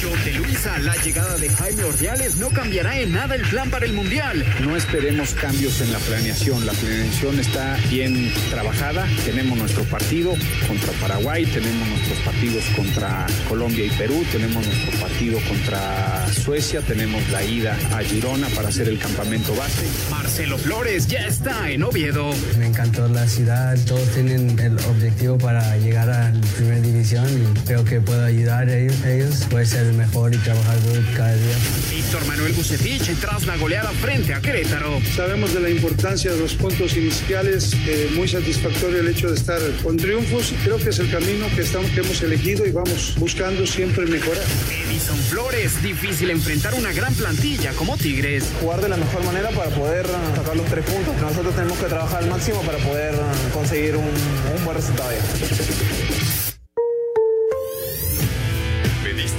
Yo te lo la llegada de Jaime Ordiales no cambiará en nada el plan para el Mundial. No esperemos cambios en la planeación. La planeación está bien trabajada. Tenemos nuestro partido contra Paraguay, tenemos nuestros partidos contra Colombia y Perú, tenemos nuestro partido contra Suecia, tenemos la ida a Girona para hacer el campamento base. Marcelo Flores ya está en Oviedo. Me encantó la ciudad, todos tienen el objetivo para llegar a la primera división y creo que puedo ayudar a ellos. ellos. Puede ser el mejor y trabajar duro cada día. Víctor Manuel Bucetich tras la goleada frente a Querétaro. Sabemos de la importancia de los puntos iniciales, eh, muy satisfactorio el hecho de estar con triunfos y creo que es el camino que, estamos, que hemos elegido y vamos buscando siempre mejorar. Edison Flores, difícil enfrentar una gran plantilla como Tigres. Jugar de la mejor manera para poder uh, sacar los tres puntos. Nosotros tenemos que trabajar al máximo para poder uh, conseguir un, un buen resultado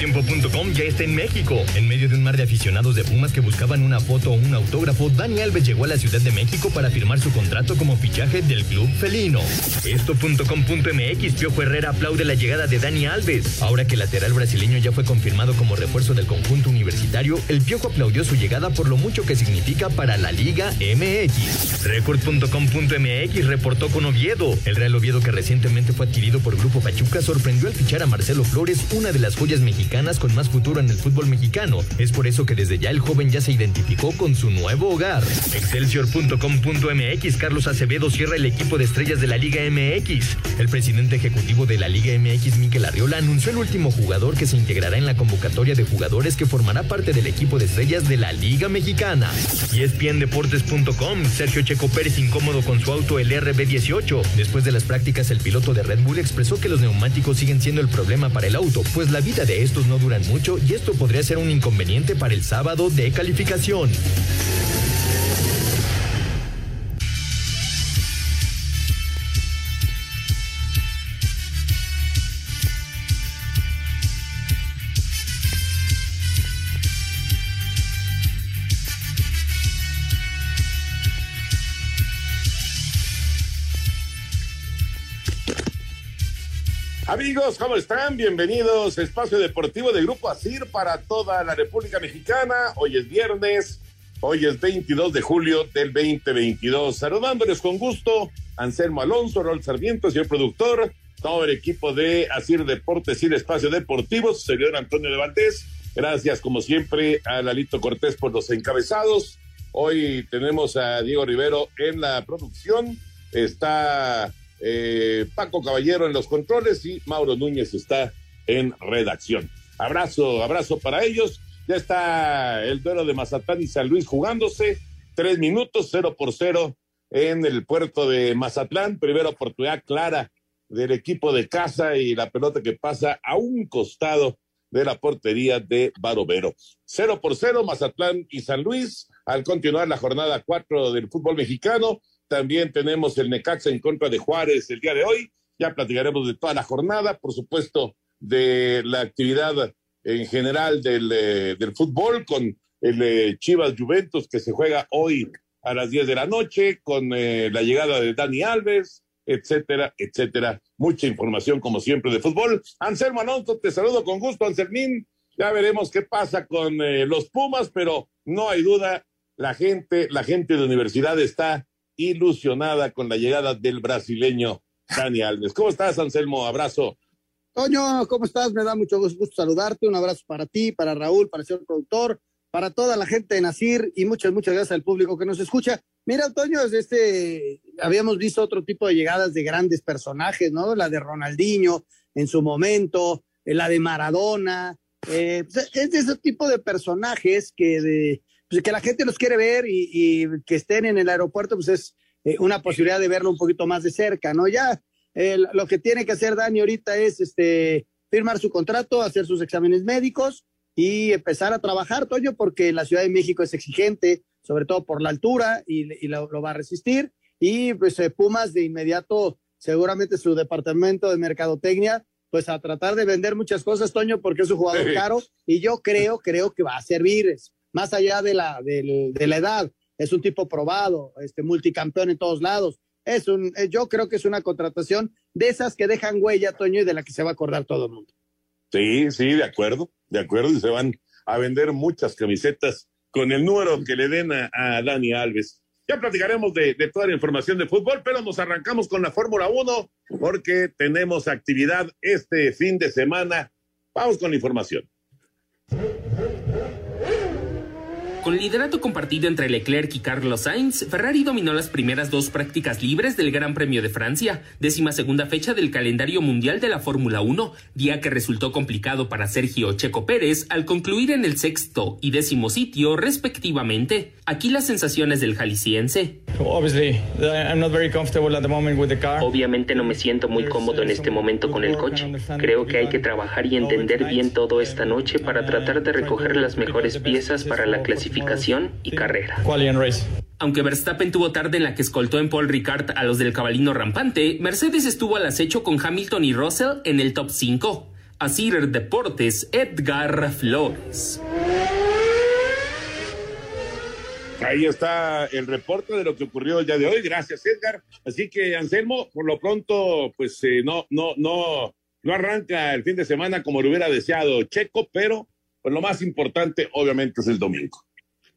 Mediotiempo.com ya está en México. En medio de un mar de aficionados de Pumas que buscaban una foto o un autógrafo, Dani Alves llegó a la Ciudad de México para firmar su contrato como fichaje del club felino. Esto.com.mx Piojo Herrera aplaude la llegada de Dani Alves. Ahora que el lateral brasileño ya fue confirmado como refuerzo del conjunto universitario, el Piojo aplaudió su llegada por lo mucho que significa para la Liga MX. Record.com.mx reportó con Oviedo. El Real Oviedo que recientemente fue adquirido por Grupo Pachuca sorprendió al fichar a Marcelo Flores, una de las joyas mexicanas con más futuro en el fútbol mexicano. Es por eso que desde ya el joven ya se identificó con su nuevo hogar. Excelsior.com.mx Carlos Acevedo cierra el equipo de estrellas de la Liga MX. El presidente ejecutivo de la Liga MX, Miquel Arriola, anunció el último jugador que se integrará en la convocatoria de jugadores que formará parte del equipo de estrellas de la Liga Mexicana. Y ESPNDeportes.com Sergio Checo Pérez incómodo con su auto el RB18. Después de las prácticas, el piloto de Red Bull expresó que los neumáticos siguen siendo el problema para el auto, pues la vida de estos no duran mucho y esto podría ser un inconveniente para el sábado de calificación. Amigos, ¿cómo están? Bienvenidos a Espacio Deportivo de Grupo ASIR para toda la República Mexicana. Hoy es viernes, hoy es 22 de julio del 2022. Saludándoles con gusto, Anselmo Alonso, Rol Sarmiento, señor productor, todo el equipo de ASIR Deportes y Espacio Deportivo, su servidor Antonio de Valdés. Gracias, como siempre, a Lalito Cortés por los encabezados. Hoy tenemos a Diego Rivero en la producción. Está eh, Paco Caballero en los controles y Mauro Núñez está en redacción. Abrazo, abrazo para ellos. Ya está el duelo de Mazatlán y San Luis jugándose. Tres minutos, cero por cero en el puerto de Mazatlán. Primera oportunidad clara del equipo de casa y la pelota que pasa a un costado de la portería de Barovero. Cero por cero, Mazatlán y San Luis. Al continuar la jornada cuatro del fútbol mexicano, también tenemos el Necaxa en contra de Juárez el día de hoy. Ya platicaremos de toda la jornada, por supuesto, de la actividad en general del, eh, del fútbol con el eh, Chivas Juventus que se juega hoy a las 10 de la noche, con eh, la llegada de Dani Alves, etcétera, etcétera. Mucha información, como siempre, de fútbol. Anselmo Alonso, te saludo con gusto, Anselmín. Ya veremos qué pasa con los Pumas, pero no hay duda la gente, la gente de universidad está ilusionada con la llegada del brasileño Dani Alves. ¿Cómo estás, Anselmo? Abrazo. Toño, ¿cómo estás? Me da mucho gusto saludarte. Un abrazo para ti, para Raúl, para el señor productor, para toda la gente de Nacir y muchas, muchas gracias al público que nos escucha. Mira, Toño, este, habíamos visto otro tipo de llegadas de grandes personajes, ¿no? La de Ronaldinho en su momento, eh, la de Maradona. Eh, pues, es ese tipo de personajes que, de, pues, que la gente los quiere ver y, que estén en el aeropuerto, pues es eh, una posibilidad de verlo un poquito más de cerca, ¿no? Ya lo que tiene que hacer Dani ahorita es este, firmar su contrato, hacer sus exámenes médicos y empezar a trabajar, Toño, porque la Ciudad de México es exigente, sobre todo por la altura, y, lo, va a resistir. Y pues eh, Pumas de inmediato, seguramente su departamento de mercadotecnia, pues a tratar de vender muchas cosas, Toño, porque es un jugador caro, y yo creo, creo que va a servir, más allá de la, de, la edad, es un tipo probado, este multicampeón en todos lados. Es un, eh, yo creo que es una contratación de esas que dejan huella, Toño, y de la que se va a acordar todo el mundo. Sí, sí, de acuerdo, de acuerdo, y se van a vender muchas camisetas con el número que le den a, Dani Alves. Ya platicaremos de, de, toda la información de fútbol, pero nos arrancamos con la Fórmula 1 porque tenemos actividad este fin de semana. Vamos con la información. Con liderato compartido entre Leclerc y Carlos Sainz, Ferrari dominó las primeras dos prácticas libres del Gran Premio de Francia, décima segunda fecha del calendario mundial de la Fórmula 1, día que resultó complicado para Sergio Checo Pérez al concluir en el sexto y décimo sitio respectivamente. Aquí las sensaciones del jalisciense. Obviamente no me siento muy cómodo en este momento con el coche. Creo que hay que trabajar y entender bien todo esta noche para tratar de recoger las mejores piezas para la clasificación y carrera. Aunque Verstappen tuvo tarde en la que escoltó en Paul Ricard a los del cabalino rampante, Mercedes estuvo al acecho con Hamilton y Russell en el top 5. Así Deportes, Edgar Flores. Ahí está el reporte de lo que ocurrió el día de hoy. Gracias, Edgar. Así que, Anselmo, por lo pronto, pues eh, no, no, no, no arranca el fin de semana como lo hubiera deseado Checo, pero pues lo más importante, obviamente, es el domingo.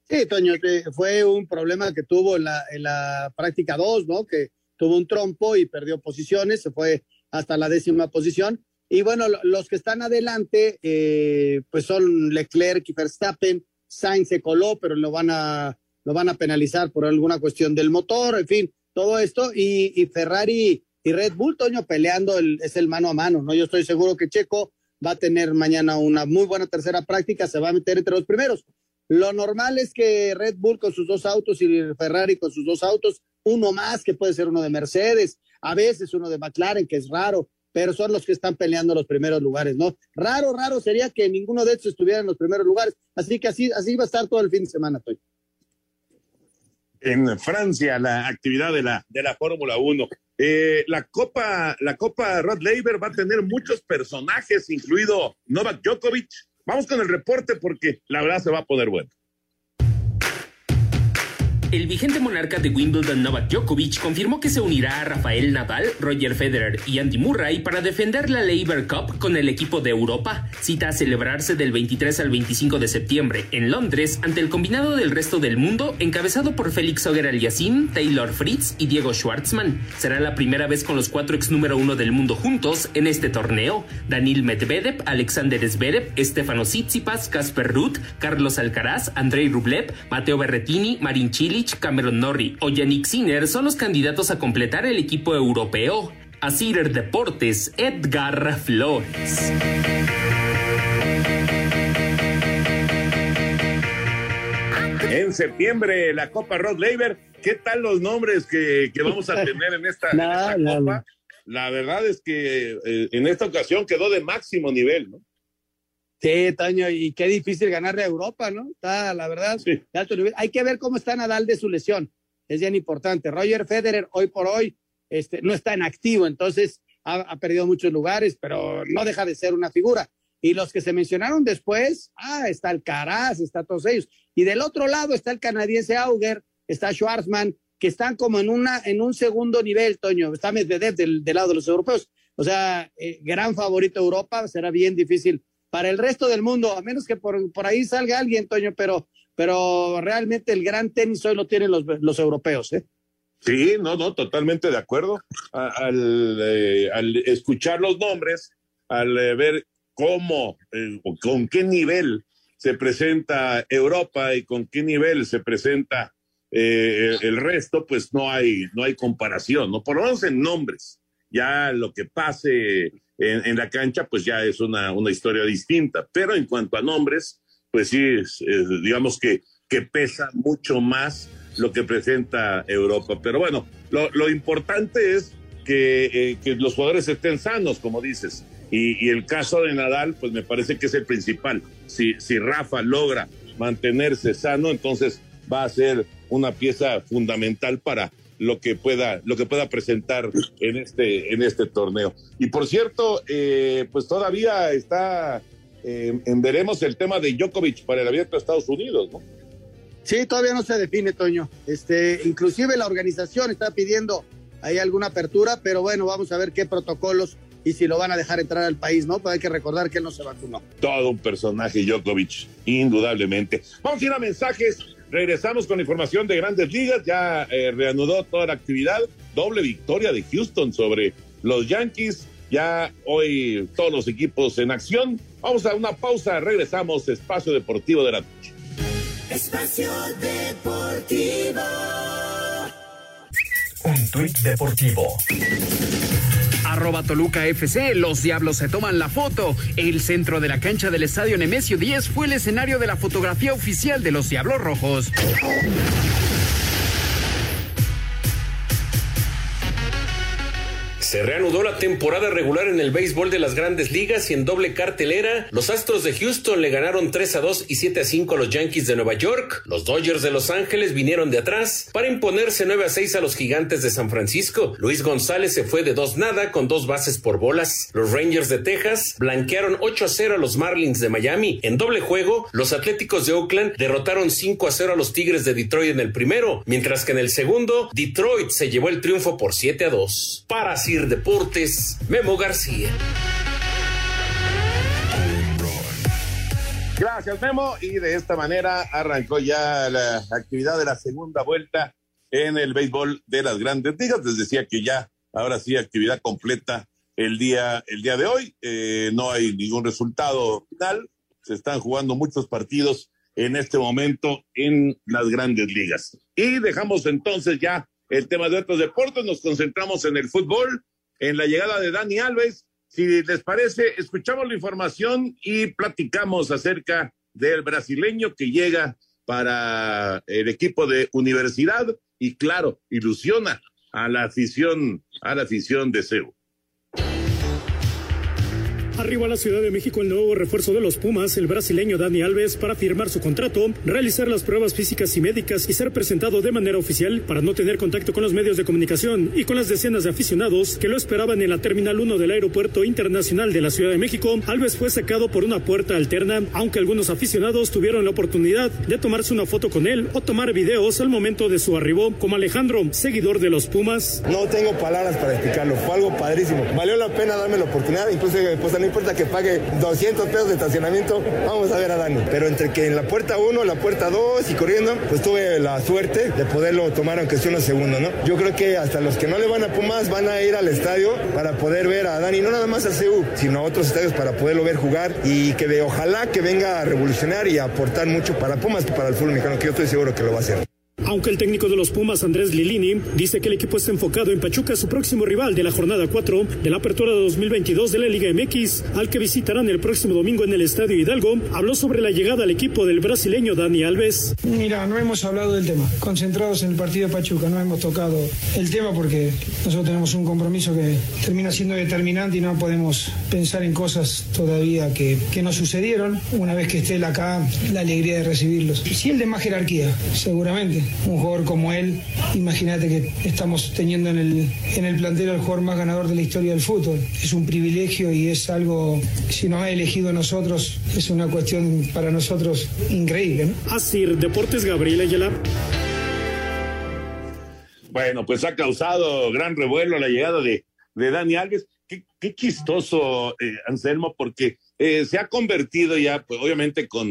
Sí, Toño, fue un problema que tuvo en la, en la práctica 2, ¿no? Que tuvo un trompo y perdió posiciones, se fue hasta la décima posición. Y bueno, los que están adelante, eh, pues son Leclerc y Verstappen. Sainz se coló, pero lo van a, van a penalizar por alguna cuestión del motor, en fin, todo esto. Y, y Ferrari y Red Bull, Toño, peleando el, es el mano a mano, ¿no? Yo estoy seguro que Checo va a tener mañana una muy buena tercera práctica, se va a meter entre los primeros. Lo normal es que Red Bull con sus dos autos y Ferrari con sus dos autos, uno más que puede ser uno de Mercedes, a veces uno de McLaren, que es raro, pero son los que están peleando los primeros lugares, ¿no? Raro, raro sería que ninguno de estos estuviera en los primeros lugares, así que así, así va a estar todo el fin de semana, Toy. En Francia, la actividad de la, de la Fórmula 1. Eh, la Copa, la Copa Rod Laver va a tener muchos personajes, incluido Novak Djokovic, Vamos con el reporte porque la verdad se va a poner bueno. El vigente monarca de Wimbledon Novak Djokovic confirmó que se unirá a Rafael Nadal, Roger Federer y Andy Murray para defender la Labour Cup con el equipo de Europa, cita a celebrarse del 23 al 25 de septiembre en Londres ante el combinado del resto del mundo encabezado por Félix Auger Aliassime, Taylor Fritz y Diego Schwartzman. Será la primera vez con los cuatro ex número uno del mundo juntos en este torneo. Danil Medvedev, Alexander Zverev, Stefano Tsitsipas, Casper Ruth, Carlos Alcaraz, Andrei Rublev, Mateo Berretini, Marin Chili Cameron Norrie o Yannick Sinner son los candidatos a completar el equipo europeo. A Cider Deportes, Edgar Flores. En septiembre, la Copa Rod Laver. ¿Qué tal los nombres que, vamos a tener en esta, Copa? La verdad es que eh, en esta ocasión quedó de máximo nivel, ¿no? Sí, Toño, y qué difícil ganarle a Europa, ¿no? Está, la verdad, de alto nivel. Hay que ver cómo está Nadal de su lesión. Es bien importante. Roger Federer, hoy por hoy, este, no está en activo, entonces ha, perdido muchos lugares, pero no deja de ser una figura. Y los que se mencionaron después, ah, está el Caraz, está todos ellos. Y del otro lado está el canadiense Auger, está Schwarzman, que están como en, una, en un segundo nivel, Toño. Está Medvedev del, del lado de los europeos. O sea, eh, gran favorito Europa, será bien difícil para el resto del mundo, a menos que por, por ahí salga alguien, Toño, pero pero realmente el gran tenis hoy lo tienen los, los europeos, ¿eh? Sí, no, no, totalmente de acuerdo. Al, eh, al escuchar los nombres, al eh, ver cómo, eh, con qué nivel se presenta Europa y con qué nivel se presenta el resto, pues no hay, no hay comparación, ¿no? Por lo menos en nombres. Ya lo que pase en, la cancha, pues ya es una, una, historia distinta. Pero en cuanto a nombres, pues sí, digamos que, que pesa mucho más lo que presenta Europa. Pero bueno, lo, lo importante es que, eh, que, los jugadores estén sanos, como dices. Y, y, el caso de Nadal, pues me parece que es el principal. Si, si Rafa logra mantenerse sano, entonces va a ser una pieza fundamental para lo que pueda, lo que pueda presentar en este, en este torneo. Y por cierto, eh, pues todavía está eh, en veremos el tema de Djokovic para el abierto de Estados Unidos, ¿no? Sí, todavía no se define, Toño. Este, inclusive la organización está pidiendo ahí alguna apertura, pero bueno, vamos a ver qué protocolos y si lo van a dejar entrar al país, ¿no? Pero hay que recordar que él no se vacunó. Todo un personaje, Djokovic, indudablemente. Vamos a ir a mensajes. Regresamos con información de grandes ligas. Ya eh, reanudó toda la actividad. Doble victoria de Houston sobre los Yankees. Ya hoy todos los equipos en acción. Vamos a una pausa. Regresamos. Espacio Deportivo de la Noche. Espacio Deportivo. Un tuit deportivo. Arroba Toluca FC, los Diablos se toman la foto. El centro de la cancha del estadio Nemesio 10 fue el escenario de la fotografía oficial de los Diablos Rojos. Se reanudó la temporada regular en el béisbol de las grandes ligas y en doble cartelera, los Astros de Houston le ganaron 3 a 2 y 7 a 5 a los Yankees de Nueva York. Los Dodgers de Los Ángeles vinieron de atrás para imponerse 9 a 6 a los Gigantes de San Francisco. Luis González se fue de dos nada con dos bases por bolas. Los Rangers de Texas blanquearon 8 a 0 a los Marlins de Miami. En doble juego, los Atléticos de Oakland derrotaron 5 a 0 a los Tigres de Detroit en el primero, mientras que en el segundo, Detroit se llevó el triunfo por 7 a 2. Para Sir Deportes, Memo García. Gracias, Memo. Y de esta manera arrancó ya la actividad de la segunda vuelta en el béisbol de las grandes ligas. Les decía que ya, ahora sí, actividad completa el día, el día de hoy. Eh, no hay ningún resultado final. Se están jugando muchos partidos en este momento en las grandes ligas. Y dejamos entonces ya el tema de otros deportes. Nos concentramos en el fútbol en la llegada de Dani Alves. Si les parece, escuchamos la información y platicamos acerca del brasileño que llega para el equipo de universidad y claro, ilusiona a la afición, a la afición de CEU. Arriba a la Ciudad de México el nuevo refuerzo de los Pumas, el brasileño Dani Alves, para firmar su contrato, realizar las pruebas físicas y médicas y ser presentado de manera oficial para no tener contacto con los medios de comunicación y con las decenas de aficionados que lo esperaban en la Terminal 1 del Aeropuerto Internacional de la Ciudad de México. Alves fue sacado por una puerta alterna, aunque algunos aficionados tuvieron la oportunidad de tomarse una foto con él o tomar videos al momento de su arribo, como Alejandro, seguidor de los Pumas. No tengo palabras para explicarlo, fue algo padrísimo. Valió la pena darme la oportunidad, incluso pues, no importa que pague 200 pesos de estacionamiento, vamos a ver a Dani. Pero entre que en la puerta 1, la puerta 2 y corriendo, pues tuve la suerte de poderlo tomar aunque sea unos segundos, ¿no? Yo creo que hasta los que no le van a Pumas van a ir al estadio para poder ver a Dani, no nada más al CEU, sino a otros estadios para poderlo ver jugar y que de ojalá que venga a revolucionar y aportar mucho para Pumas para el fútbol mexicano, que yo estoy seguro que lo va a hacer. Aunque el técnico de los Pumas, Andrés Lilini, dice que el equipo está enfocado en Pachuca, su próximo rival de la jornada 4 de la apertura de 2022 de la Liga MX, al que visitarán el próximo domingo en el Estadio Hidalgo, habló sobre la llegada al equipo del brasileño Dani Alves. Mira, no hemos hablado del tema. Concentrados en el partido de Pachuca, no hemos tocado el tema porque nosotros tenemos un compromiso que termina siendo determinante y no podemos pensar en cosas todavía que, no sucedieron. Una vez que esté él acá, la alegría de recibirlos. Sí, el de más jerarquía, seguramente un jugador como él, imagínate que estamos teniendo en el, en el plantel al jugador más ganador de la historia del fútbol. Es un privilegio y es algo, si nos ha elegido a nosotros, es una cuestión para nosotros increíble. ¿no? Así, Deportes Gabriel Ayala. Bueno, pues ha causado gran revuelo la llegada de, de Dani Alves. Qué, qué chistoso, eh, Anselmo, porque eh, se ha convertido ya, pues obviamente con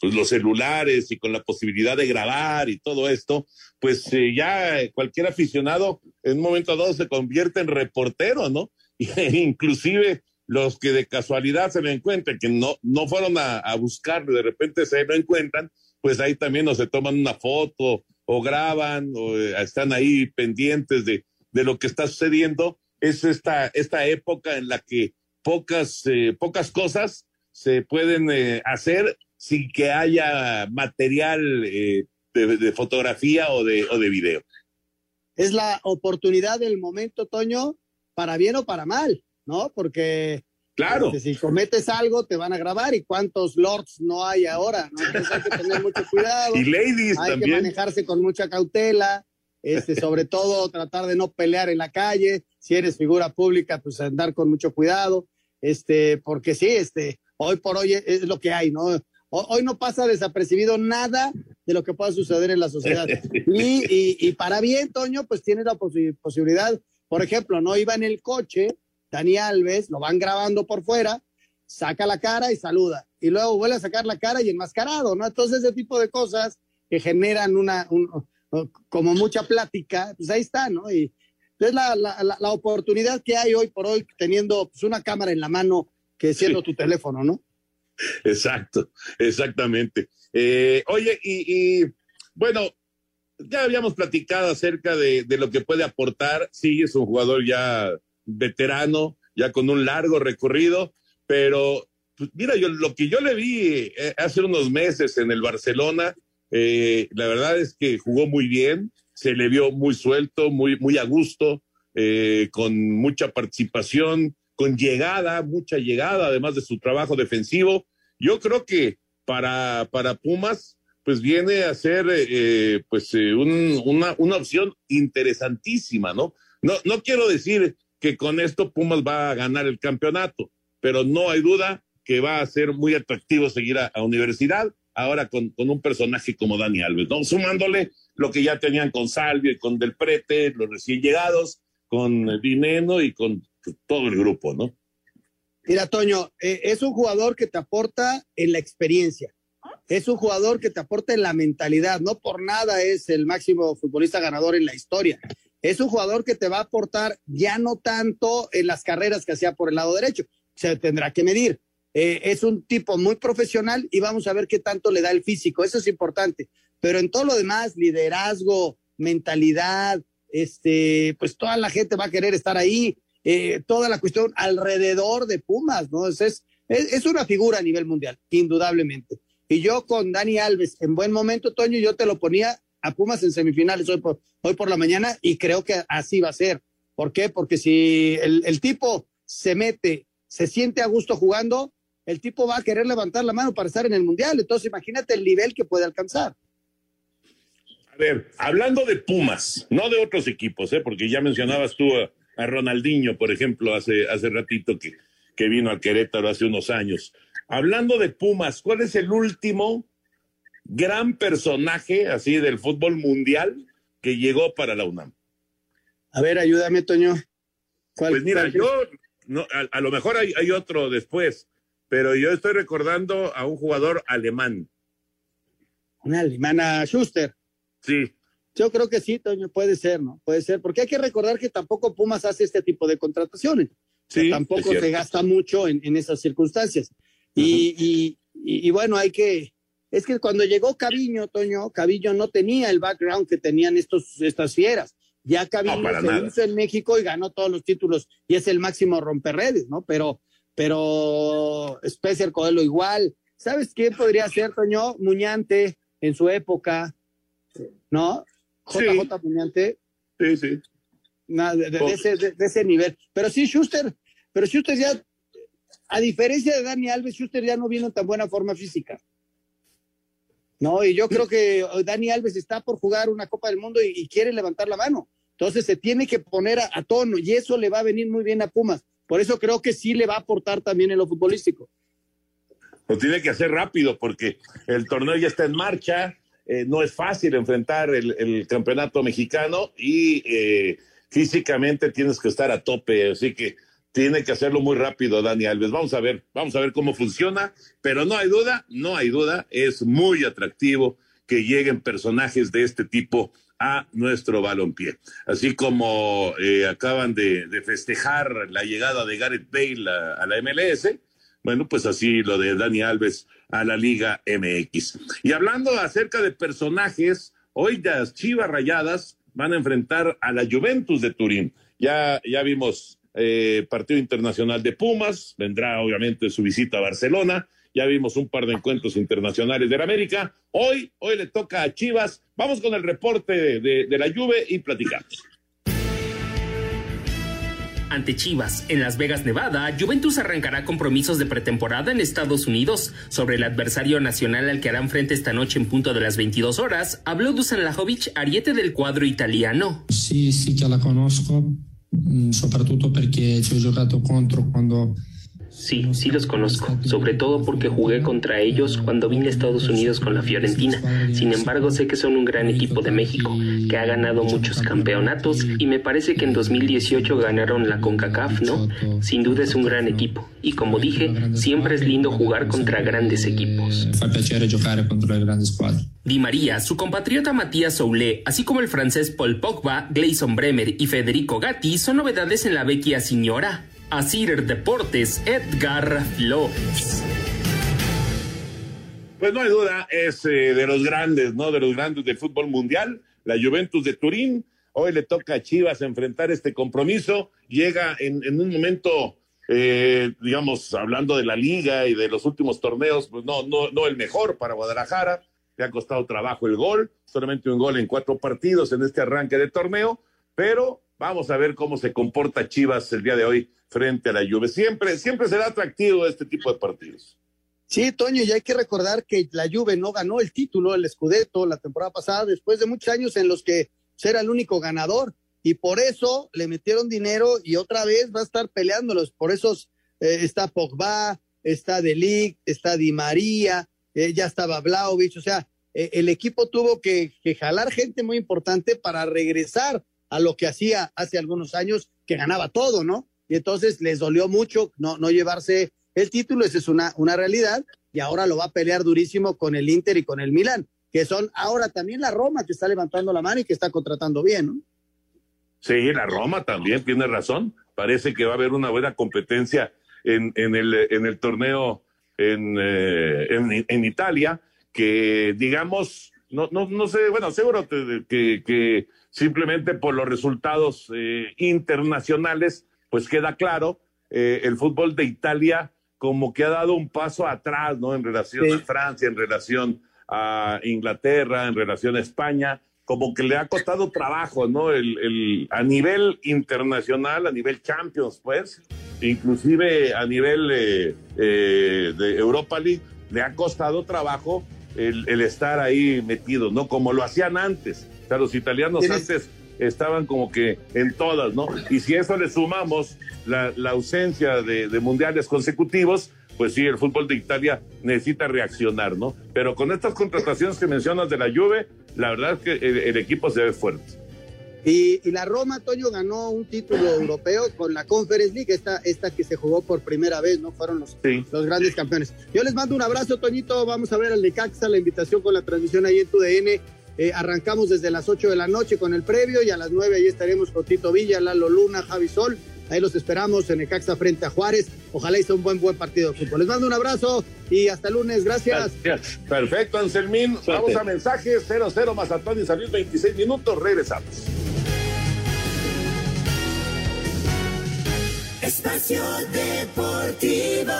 pues, los celulares y con la posibilidad de grabar y todo esto, pues eh, ya cualquier aficionado en un momento dado se convierte en reportero, ¿no? inclusive los que de casualidad se lo encuentren, que no, no fueron a, a buscar, de repente se lo encuentran, pues ahí también o se toman una foto o graban o eh, están ahí pendientes de, de, lo que está sucediendo. Es esta, esta época en la que pocas, eh, pocas cosas se pueden eh, hacer sin que haya material de, de, fotografía o de, o de video. Es la oportunidad del momento, Toño, para bien o para mal, ¿no? Porque Claro. Este, si cometes algo, te van a grabar. ¿Y cuántos lords no hay ahora? ¿no? Entonces hay que tener mucho cuidado. y ladies Hay también. que manejarse con mucha cautela. Este, sobre todo, tratar de no pelear en la calle. Si eres figura pública, pues andar con mucho cuidado. Este, porque sí, este, hoy por hoy es lo que hay, ¿no? Hoy no pasa desapercibido nada de lo que pueda suceder en la sociedad. Y, y, y para bien, Toño, pues tiene la posi posibilidad. Por ejemplo, no iba en el coche Dani Alves, lo van grabando por fuera, saca la cara y saluda. Y luego vuelve a sacar la cara y enmascarado, ¿no? Entonces, ese tipo de cosas que generan una, un, como mucha plática, pues ahí está, ¿no? Y es la, la, la, oportunidad que hay hoy por hoy teniendo pues, una cámara en la mano que siendo sí. tu teléfono, ¿no? Exacto, exactamente. Eh, oye, y, y, bueno, ya habíamos platicado acerca de, de lo que puede aportar. Sí, es un jugador ya veterano, ya con un largo recorrido, pero pues, mira, yo lo que yo le vi eh, hace unos meses en el Barcelona, eh, la verdad es que jugó muy bien, se le vio muy suelto, muy, muy a gusto, eh, con mucha participación, con llegada, mucha llegada, además de su trabajo defensivo. Yo creo que para, para Pumas, pues viene a ser eh, pues un, una, una opción interesantísima, ¿no? No, no quiero decir que con esto Pumas va a ganar el campeonato, pero no hay duda que va a ser muy atractivo seguir a, a Universidad, ahora con, con, un personaje como Dani Alves, ¿no? Sumándole lo que ya tenían con Salvio y con Del Prete, los recién llegados, con Dineno y con todo el grupo, ¿no? Mira, Toño, eh, es un jugador que te aporta en la experiencia, es un jugador que te aporta en la mentalidad, no por nada es el máximo futbolista ganador en la historia es un jugador que te va a aportar ya no tanto en las carreras que hacía por el lado derecho, se tendrá que medir. Eh, es un tipo muy profesional y vamos a ver qué tanto le da el físico, eso es importante. Pero en todo lo demás, liderazgo, mentalidad, este, pues toda la gente va a querer estar ahí, eh, toda la cuestión alrededor de Pumas, ¿no? Es, es, es una figura a nivel mundial, indudablemente. Y yo con Dani Alves, en buen momento, Toño, yo te lo ponía a Pumas en semifinales hoy por, hoy por la mañana y creo que así va a ser. ¿Por qué? Porque si el, el, tipo se mete, se siente a gusto jugando, el tipo va a querer levantar la mano para estar en el Mundial. Entonces imagínate el nivel que puede alcanzar. A ver, hablando de Pumas, no de otros equipos, ¿eh? porque ya mencionabas tú a, a Ronaldinho, por ejemplo, hace, hace ratito que, que vino a Querétaro hace unos años. Hablando de Pumas, ¿cuál es el último gran personaje así del fútbol mundial que llegó para la UNAM? A ver, ayúdame, Toño. pues mira, yo, no, a, a, lo mejor hay, hay, otro después, pero yo estoy recordando a un jugador alemán. Una alemana, Schuster. Sí. Yo creo que sí, Toño, puede ser, ¿no? Puede ser, porque hay que recordar que tampoco Pumas hace este tipo de contrataciones. Sí, tampoco se gasta mucho en, en esas circunstancias. Y, y, y bueno, hay que, es que cuando llegó Caviño, Toño, Caviño no tenía el background que tenían estos, estas fieras. Ya Caviño no, se nada. hizo en México y ganó todos los títulos y es el máximo romperredes, ¿no? Pero, pero Spencer Coelho igual. ¿Sabes quién podría ser, Toño? Muñante en su época, ¿no? JJ Sí. Sí, sí. De, de- de ese, de- de ese nivel. Pero sí, Schuster, pero Schuster ya, a diferencia de Dani Alves, Schuster ya no viene en tan buena forma física. No, y yo creo que Dani Alves está por jugar una Copa del Mundo y, y quiere levantar la mano. Entonces se tiene que poner a, a tono y eso le va a venir muy bien a Pumas. Por eso creo que sí le va a aportar también en lo futbolístico. Lo tiene que hacer rápido porque el torneo ya está en marcha. Eh, no es fácil enfrentar el, campeonato mexicano y eh, físicamente tienes que estar a tope. Así que tiene que hacerlo muy rápido Dani Alves. Vamos a ver, vamos a ver cómo funciona, pero no hay duda, no hay duda, es muy atractivo que lleguen personajes de este tipo a nuestro balompié. Así como eh, acaban de, festejar la llegada de Gareth Bale a, la MLS, bueno, pues así lo de Dani Alves a la Liga MX. Y hablando acerca de personajes, hoy las Chivas Rayadas van a enfrentar a la Juventus de Turín. Ya, ya vimos eh, partido internacional de Pumas, vendrá obviamente su visita a Barcelona, ya vimos un par de encuentros internacionales de la América, hoy, hoy le toca a Chivas, vamos con el reporte de, de la Juve y platicamos. Ante Chivas, en Las Vegas, Nevada, Juventus arrancará compromisos de pretemporada en Estados Unidos. Sobre el adversario nacional al que harán frente esta noche en punto de las 22 horas, habló Dusan Lajovic, ariete del cuadro italiano. Sí, sí que la conozco, Mm, soprattutto perché ci ho giocato contro quando Sí, sí los conozco, sobre todo porque jugué contra ellos cuando vine a Estados Unidos con la Fiorentina. Sin embargo, sé que son un gran equipo de México, que ha ganado muchos campeonatos y me parece que en 2018 ganaron la CONCACAF, ¿no? Sin duda es un gran equipo. Y como dije, siempre es lindo jugar contra grandes equipos. Di María, su compatriota Matías Soule, así como el francés Paul Pogba, Gleison Bremer y Federico Gatti son novedades en la vecchia señora. Asir Deportes, Edgar Flores. Pues no hay duda, es eh, de los grandes, ¿no? De los grandes del fútbol mundial, la Juventus de Turín. Hoy le toca a Chivas enfrentar este compromiso. Llega en, un momento, eh, digamos, hablando de la liga y de los últimos torneos, pues no, no, no el mejor para Guadalajara. Le ha costado trabajo el gol, solamente un gol en cuatro partidos en este arranque de torneo, pero vamos a ver cómo se comporta Chivas el día de hoy frente a la Juve. Siempre, siempre será atractivo este tipo de partidos. Sí, Toño, y hay que recordar que la Juve no ganó el título, el Scudetto, la temporada pasada, después de muchos años en los que era el único ganador, y por eso le metieron dinero y otra vez va a estar peleándolos. Por eso eh, está Pogba, está Delic, está Di María, eh, ya estaba Vlaovic, o sea, eh, el equipo tuvo que, que jalar gente muy importante para regresar a lo que hacía hace algunos años, que ganaba todo, ¿no? y entonces les dolió mucho no, no llevarse el título, esa es una, una realidad, y ahora lo va a pelear durísimo con el Inter y con el Milan, que son ahora también la Roma que está levantando la mano y que está contratando bien, ¿no? Sí, la Roma también tiene razón. Parece que va a haber una buena competencia en, en, el, en el torneo en, eh, en, Italia, que digamos, no, no, no sé, bueno, seguro que, que simplemente por los resultados eh, internacionales pues queda claro, eh, el fútbol de Italia como que ha dado un paso atrás, ¿no? En relación a Francia, en relación a Inglaterra, en relación a España, como que le ha costado trabajo, ¿no? El, a nivel internacional, a nivel Champions, pues, inclusive a nivel eh, eh, de Europa League, le ha costado trabajo el, el, estar ahí metido, ¿no? Como lo hacían antes. O sea, los italianos antes estaban como que en todas, ¿no? Y si eso le sumamos la, ausencia de, mundiales consecutivos, pues sí, el fútbol de Italia necesita reaccionar, ¿no? Pero con estas contrataciones que mencionas de la Juve, la verdad es que el, equipo se ve fuerte. Y, la Roma, Toño, ganó un título europeo con la Conference League, esta, esta que se jugó por primera vez, ¿no? Fueron los, los grandes campeones. Yo les mando un abrazo, Toñito. Vamos a ver al Necaxa, la invitación con la transmisión ahí en tu DN eh, arrancamos desde las 8 de la noche con el previo y a las 9 ahí estaremos con Tito Villa, Lalo Luna, Javi Sol. Ahí los esperamos en Ecaxa frente a Juárez. Ojalá hice un buen buen partido de fútbol. Les mando un abrazo y hasta lunes. Gracias. Perfecto, Anselmín. Vamos a mensajes 0-0 Mazatón y salir 26 minutos. Regresamos. Espacio Deportivo.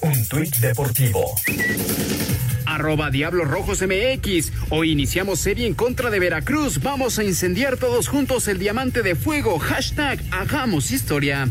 Un tuit deportivo arroba Diablos Rojos MX. Hoy iniciamos serie en contra de Veracruz. Vamos a incendiar todos juntos el diamante de fuego. Hashtag hagamos historia.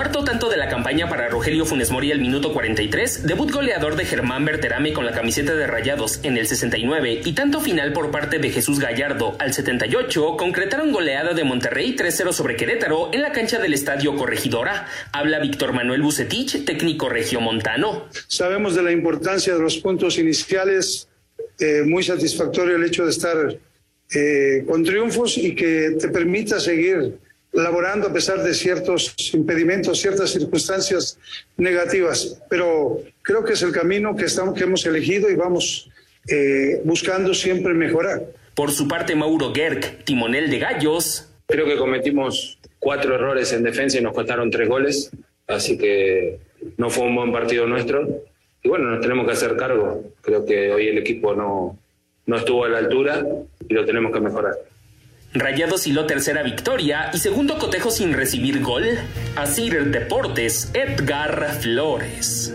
Cuarto tanto de la campaña para Rogelio Funes Mori al minuto 43, debut goleador de Germán Berterame con la camiseta de Rayados en el 69 y tanto final por parte de Jesús Gallardo al 78 concretaron goleada de Monterrey 3-0 sobre Querétaro en la cancha del Estadio Corregidora. Habla Víctor Manuel Bucetich, técnico regiomontano. Sabemos de la importancia de los puntos iniciales, eh, muy satisfactorio el hecho de estar eh, con triunfos y que te permita seguir laborando a pesar de ciertos impedimentos, ciertas circunstancias negativas. Pero creo que es el camino que, estamos, que hemos elegido y vamos eh, buscando siempre mejorar. Por su parte, Mauro Gerg, timonel de Gallos. Creo que cometimos cuatro errores en defensa y nos costaron tres goles, así que no fue un buen partido nuestro. Y bueno, nos tenemos que hacer cargo. Creo que hoy el equipo no, no estuvo a la altura y lo tenemos que mejorar. Rayados hiló tercera victoria y segundo cotejo sin recibir gol. Asir Deportes, Edgar Flores.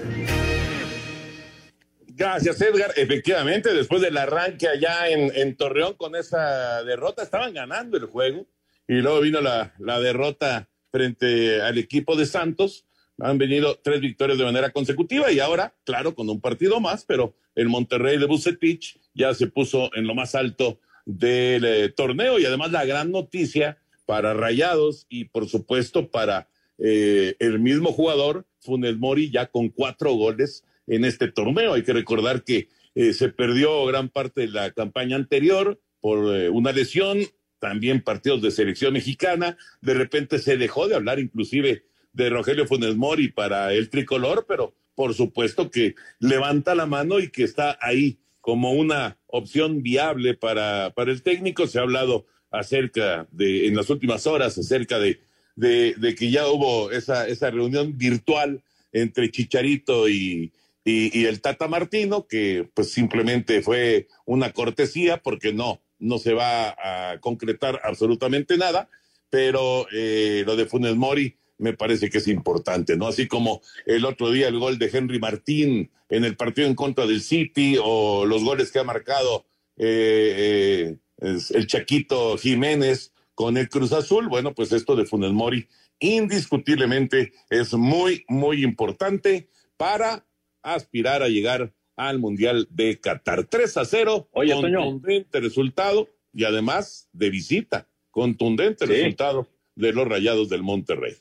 Gracias, Edgar. Efectivamente, después del arranque allá en, Torreón con esa derrota, estaban ganando el juego y luego vino la, la derrota frente al equipo de Santos. Han venido tres victorias de manera consecutiva y ahora, claro, con un partido más, pero el Monterrey de Bucetich ya se puso en lo más alto del eh, torneo y además la gran noticia para Rayados y por supuesto para eh, el mismo jugador, Funes Mori, ya con cuatro goles en este torneo. Hay que recordar que eh, se perdió gran parte de la campaña anterior por una lesión, también partidos de selección mexicana, de repente se dejó de hablar inclusive de Rogelio Funes Mori para el tricolor, pero por supuesto que levanta la mano y que está ahí como una opción viable para, para el técnico. Se ha hablado acerca de, en las últimas horas, acerca de, de, que ya hubo esa, esa reunión virtual entre Chicharito y, y, el Tata Martino, que pues simplemente fue una cortesía porque no, no se va a concretar absolutamente nada, pero eh, lo de Funes Mori me parece que es importante, ¿no? Así como el otro día el gol de Henry Martín en el partido en contra del City o los goles que ha marcado eh, eh, el Chaquito Jiménez con el Cruz Azul, bueno, pues esto de Funes Mori indiscutiblemente es muy, muy importante para aspirar a llegar al Mundial de Qatar. 3 a 0, Oye, contundente resultado y además de visita, contundente resultado de los Rayados del Monterrey.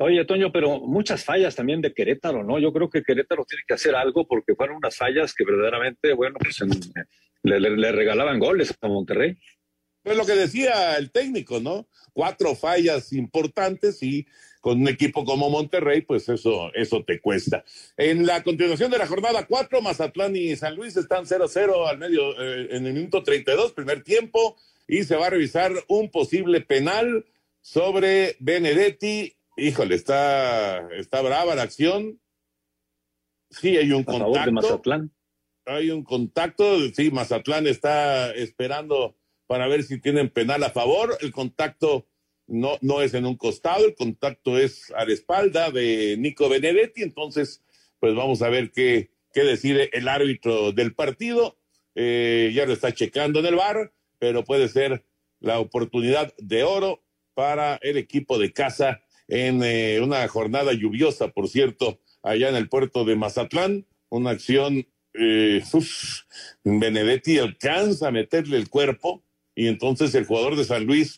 Oye, Toño, pero muchas fallas también de Querétaro, ¿no? Yo creo que Querétaro tiene que hacer algo porque fueron unas fallas que verdaderamente, bueno, pues le, regalaban goles a Monterrey. Pues lo que decía el técnico, ¿no? Cuatro fallas importantes y con un equipo como Monterrey, pues eso, eso te cuesta. En la continuación de la jornada cuatro, Mazatlán y San Luis están 0-0 al medio, eh, en el minuto 32, primer tiempo, y se va a revisar un posible penal sobre Benedetti Híjole, está, está brava la acción. Sí, hay un contacto. Mazatlán. Hay un contacto. Sí, Mazatlán está esperando para ver si tienen penal a favor. El contacto no, no es en un costado, el contacto es a la espalda de Nico Benedetti. Entonces, pues vamos a ver qué, qué decide el árbitro del partido. Eh, ya lo está checando en el bar, pero puede ser la oportunidad de oro para el equipo de casa en eh, una jornada lluviosa, por cierto, allá en el puerto de Mazatlán, una acción, eh, Benedetti alcanza a meterle el cuerpo y entonces el jugador de San Luis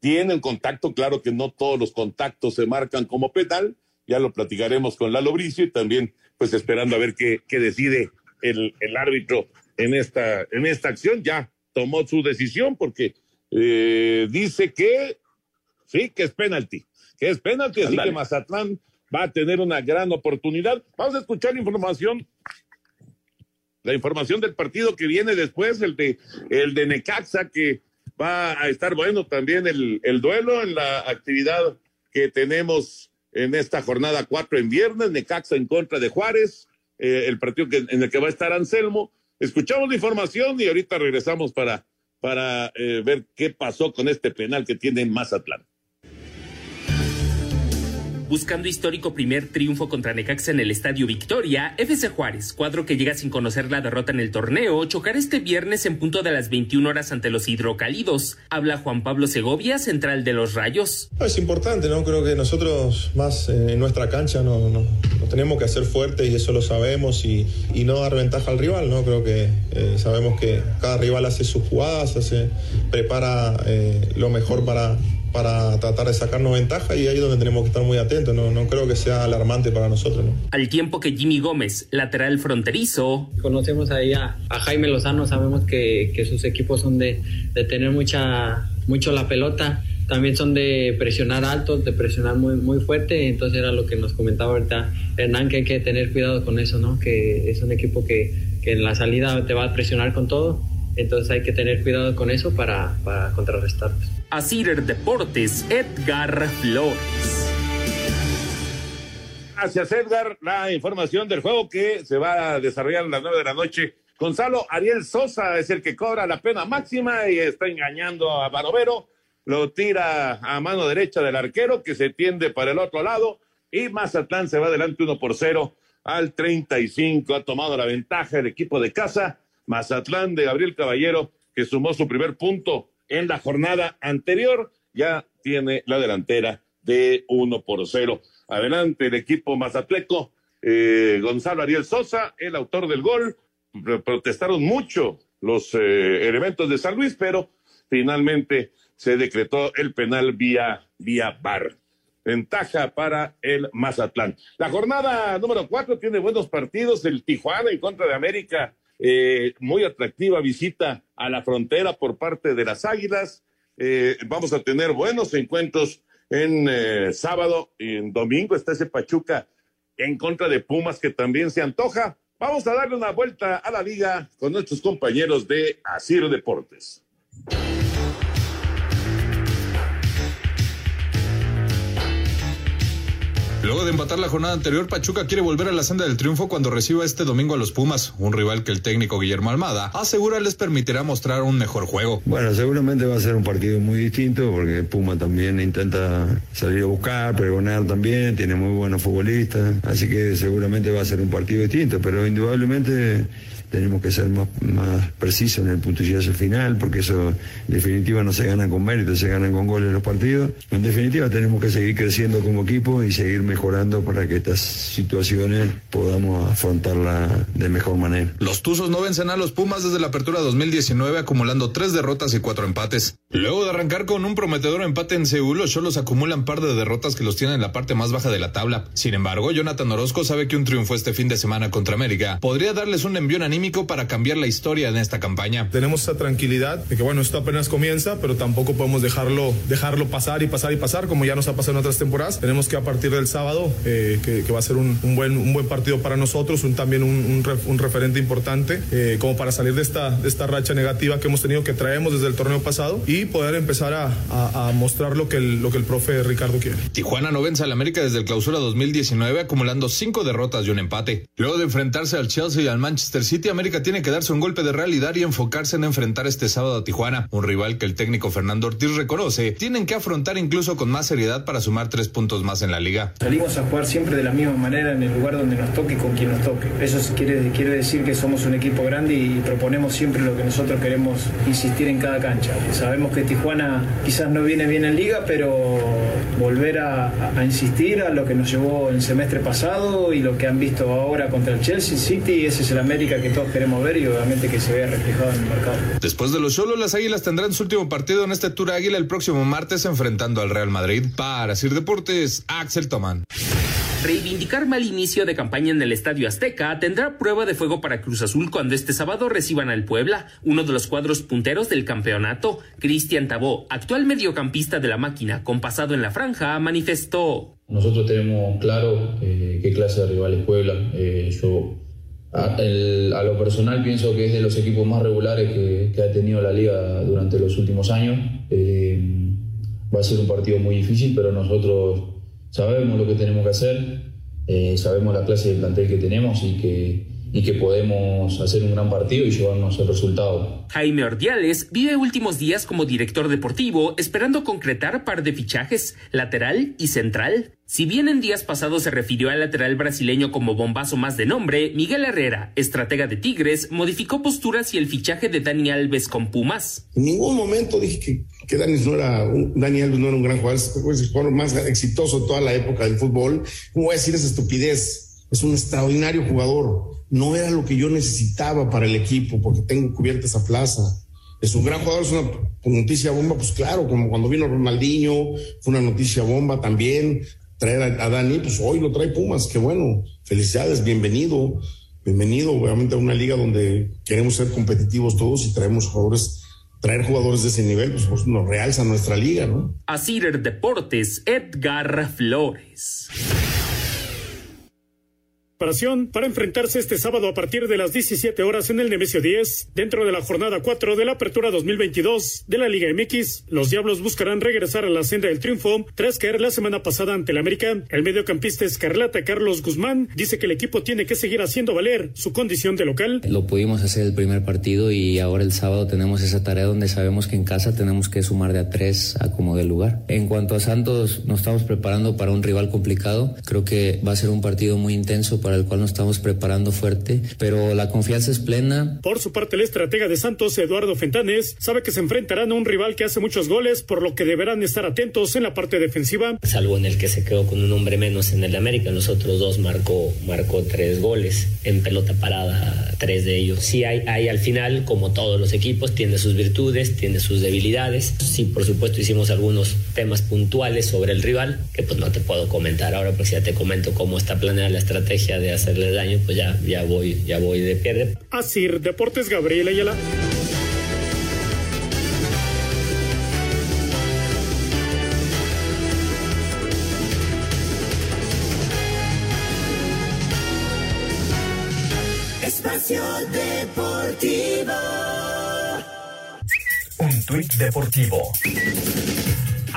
tiene un contacto, claro que no todos los contactos se marcan como penal, ya lo platicaremos con Lalo Bricio y también pues esperando a ver qué, decide el, el, árbitro en esta, en esta acción, ya tomó su decisión porque eh, dice que sí, que es penalti que es penalti, así que Mazatlán va a tener una gran oportunidad. Vamos a escuchar la información, la información del partido que viene después, el de, el de Necaxa, que va a estar bueno también el, el duelo en la actividad que tenemos en esta jornada cuatro en viernes, Necaxa en contra de Juárez, eh, el partido que, en el que va a estar Anselmo. Escuchamos la información y ahorita regresamos para, para eh, ver qué pasó con este penal que tiene Mazatlán buscando histórico primer triunfo contra Necaxa en el Estadio Victoria, FC Juárez, cuadro que llega sin conocer la derrota en el torneo, chocará este viernes en punto de las 21 horas ante los hidrocálidos. Habla Juan Pablo Segovia, central de los Rayos. Es importante, ¿no? Creo que nosotros más eh, en nuestra cancha no, no, tenemos que hacer fuertes y eso lo sabemos y, y, no dar ventaja al rival, ¿no? Creo que eh, sabemos que cada rival hace sus jugadas, hace, prepara eh, lo mejor para para tratar de sacarnos ventaja y ahí es donde tenemos que estar muy atentos. No, no creo que sea alarmante para nosotros. ¿no? Al tiempo que Jimmy Gómez, lateral fronterizo. Conocemos ahí a, a Jaime Lozano, sabemos que, que, sus equipos son de, de tener mucha, mucho la pelota también son de presionar alto, de presionar muy, muy fuerte, entonces era lo que nos comentaba ahorita Hernán, que hay que tener cuidado con eso, ¿no? Que es un equipo que, que en la salida te va a presionar con todo, entonces hay que tener cuidado con eso para, para contrarrestar. Deportes, Edgar Flores. Gracias, Edgar. La información del juego que se va a desarrollar a las nueve de la noche. Gonzalo Ariel Sosa es el que cobra la pena máxima y está engañando a Barovero lo tira a mano derecha del arquero que se tiende para el otro lado y Mazatlán se va adelante uno por cero al 35. Ha tomado la ventaja el equipo de casa. Mazatlán de Gabriel Caballero que sumó su primer punto en la jornada anterior. Ya tiene la delantera de uno por cero. Adelante el equipo mazatleco. Eh, Gonzalo Ariel Sosa, el autor del gol. Protestaron mucho los eh, elementos de San Luis, pero finalmente se decretó el penal vía, vía bar. Ventaja para el Mazatlán. La jornada número cuatro tiene buenos partidos. El Tijuana en contra de América. Eh, muy atractiva visita a la frontera por parte de las Águilas. Eh, vamos a tener buenos encuentros en eh, sábado y en domingo. Está ese Pachuca en contra de Pumas que también se antoja. Vamos a darle una vuelta a la liga con nuestros compañeros de Asir Deportes. Luego de empatar la jornada anterior, Pachuca quiere volver a la senda del triunfo cuando reciba este domingo a los Pumas, un rival que el técnico Guillermo Almada asegura les permitirá mostrar un mejor juego. Bueno, seguramente va a ser un partido muy distinto porque Puma también intenta salir a buscar, pregonar también, tiene muy buenos futbolistas, así que seguramente va a ser un partido distinto, pero indudablemente tenemos que ser más, más precisos en el puntillazo final, porque eso en definitiva no se gana con mérito, se ganan con goles los partidos. En definitiva tenemos que seguir creciendo como equipo y seguir mejorando para que estas situaciones podamos afrontarlas de mejor manera. Los Tuzos no vencen a los Pumas desde la apertura 2019 acumulando tres derrotas y cuatro empates. Luego de arrancar con un prometedor empate en Seúl, los Cholos acumulan par de derrotas que los tienen en la parte más baja de la tabla. Sin embargo, Jonathan Orozco sabe que un triunfo este fin de semana contra América podría darles un envío anímico para cambiar la historia en esta campaña. Tenemos esa tranquilidad de que bueno, esto apenas comienza, pero tampoco podemos dejarlo, dejarlo pasar y pasar y pasar como ya nos ha pasado en otras temporadas. Tenemos que a partir del sábado, eh, que, que, va a ser un, un, buen, un buen partido para nosotros, un, también un, un, ref, un referente importante, eh, como para salir de esta, de esta racha negativa que hemos tenido, que traemos desde el torneo pasado y poder empezar a, a, a mostrar lo que, el, lo que el profe Ricardo quiere. Tijuana no vence al América desde el clausura 2019, acumulando cinco derrotas y un empate. Luego de enfrentarse al Chelsea y al Manchester City, América tiene que darse un golpe de realidad y enfocarse en enfrentar este sábado a Tijuana, un rival que el técnico Fernando Ortiz reconoce, tienen que afrontar incluso con más seriedad para sumar tres puntos más en la liga. Salimos a jugar siempre de la misma manera en el lugar donde nos toque con quien nos toque. Eso quiere, quiere decir que somos un equipo grande y proponemos siempre lo que nosotros queremos insistir en cada cancha. Sabemos que Tijuana quizás no viene bien en liga, pero volver a, a insistir a lo que nos llevó el semestre pasado y lo que han visto ahora contra el Chelsea City, ese es el América que todos queremos ver y obviamente que se vea reflejado en el mercado. Después de los solos, las Águilas tendrán su último partido en este Tour Águila el próximo martes enfrentando al Real Madrid. Para Sir Deportes, Axel Toman. Reivindicar mal inicio de campaña en el Estadio Azteca tendrá prueba de fuego para Cruz Azul cuando este sábado reciban al Puebla, uno de los cuadros punteros del campeonato. Cristian Tabó, actual mediocampista de la máquina con pasado en la franja, manifestó. Nosotros tenemos claro eh, qué clase de rival es Puebla. Eh, yo a, lo personal pienso que es de los equipos más regulares que, que ha tenido la liga durante los últimos años. Eh, va a ser un partido muy difícil, pero nosotros sabemos lo que tenemos que hacer, eh, sabemos la clase de plantel que tenemos y que, y que podemos hacer un gran partido y llevarnos el resultado. Jaime Ordiales vive últimos días como director deportivo esperando concretar par de fichajes, lateral y central. Si bien en días pasados se refirió al lateral brasileño como bombazo más de nombre, Miguel Herrera, estratega de Tigres, modificó posturas y el fichaje de Dani Alves con Pumas. En ningún momento dije que, que Dani, no era un, Dani Alves no era un gran jugador, es el jugador más exitoso de toda la época del fútbol. ¿Cómo voy a decir esa estupidez? Es un extraordinario jugador. No era lo que yo necesitaba para el equipo porque tengo cubierta esa plaza. es un gran jugador, es una noticia bomba, pues claro, como cuando vino Ronaldinho, fue una noticia bomba también. Traer a, Dani, pues hoy lo trae Pumas, qué bueno. Felicidades, bienvenido. Bienvenido, obviamente, a una liga donde queremos ser competitivos todos y traemos jugadores traer jugadores de ese nivel, pues, pues nos realza nuestra liga, ¿no? Así Deportes, Edgar Flores preparación para enfrentarse este sábado a partir de las 17 horas en el Nemesio 10, dentro de la jornada 4 de la Apertura 2022 de la Liga MX. Los Diablos buscarán regresar a la senda del triunfo tras caer la semana pasada ante el América. El mediocampista escarlata Carlos Guzmán dice que el equipo tiene que seguir haciendo valer su condición de local. Lo pudimos hacer el primer partido y ahora el sábado tenemos esa tarea donde sabemos que en casa tenemos que sumar de a tres a como del lugar. En cuanto a Santos, nos estamos preparando para un rival complicado. Creo que va a ser un partido muy intenso el cual nos estamos preparando fuerte, pero la confianza es plena. Por su parte, el estratega de Santos, Eduardo Fentanes, sabe que se enfrentarán a un rival que hace muchos goles, por lo que deberán estar atentos en la parte defensiva. Salvo en el que se quedó con un hombre menos en el de América, los otros dos marcó, marcó tres goles en pelota parada, tres de ellos. Sí, hay, hay al final, como todos los equipos, tiene sus virtudes, tiene sus debilidades. Sí, por supuesto, hicimos algunos temas puntuales sobre el rival, que pues no te puedo comentar ahora, pues ya te comento cómo está planeada la estrategia de hacerle daño, pues ya, ya voy, ya voy de pierde. Así, Deportes Gabriel Ayala. Espacio Deportivo. Un tuit deportivo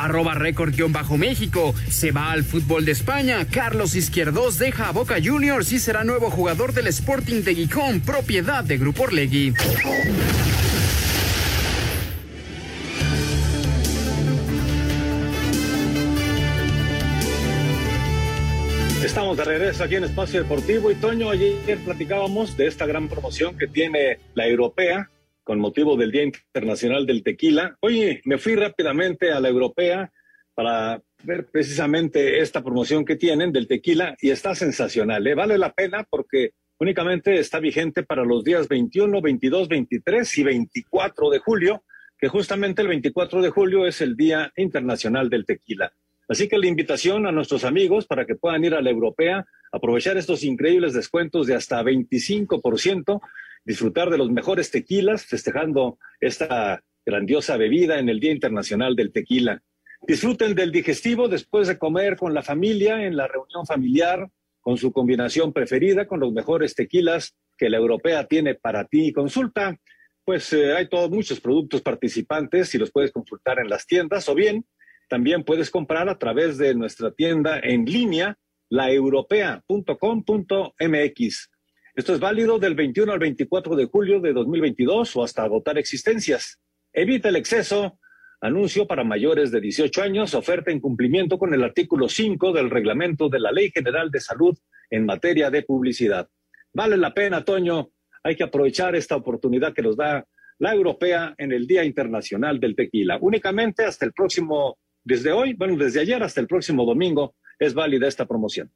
arroba récord-méxico. Se va al fútbol de España. Carlos Izquierdos deja a Boca Juniors y será nuevo jugador del Sporting de Gijón, propiedad de Grupo Orlegui. Estamos de regreso aquí en Espacio Deportivo y Toño, ayer platicábamos de esta gran promoción que tiene la europea con motivo del Día Internacional del Tequila. Oye, me fui rápidamente a la europea para ver precisamente esta promoción que tienen del tequila y está sensacional. ¿eh? Vale la pena porque únicamente está vigente para los días 21, 22, 23 y 24 de julio, que justamente el 24 de julio es el Día Internacional del Tequila. Así que la invitación a nuestros amigos para que puedan ir a la europea, aprovechar estos increíbles descuentos de hasta 25% disfrutar de los mejores tequilas, festejando esta grandiosa bebida en el Día Internacional del Tequila. Disfruten del digestivo después de comer con la familia, en la reunión familiar, con su combinación preferida, con los mejores tequilas que la europea tiene para ti. Consulta, pues eh, hay todos muchos productos participantes y los puedes consultar en las tiendas o bien también puedes comprar a través de nuestra tienda en línea, laeuropea.com.mx. Esto es válido del 21 al 24 de julio de 2022 o hasta agotar existencias. Evita el exceso. Anuncio para mayores de 18 años, oferta en cumplimiento con el artículo 5 del reglamento de la Ley General de Salud en materia de publicidad. Vale la pena, Toño. Hay que aprovechar esta oportunidad que nos da la europea en el Día Internacional del Tequila. Únicamente hasta el próximo, desde hoy, bueno, desde ayer hasta el próximo domingo es válida esta promoción.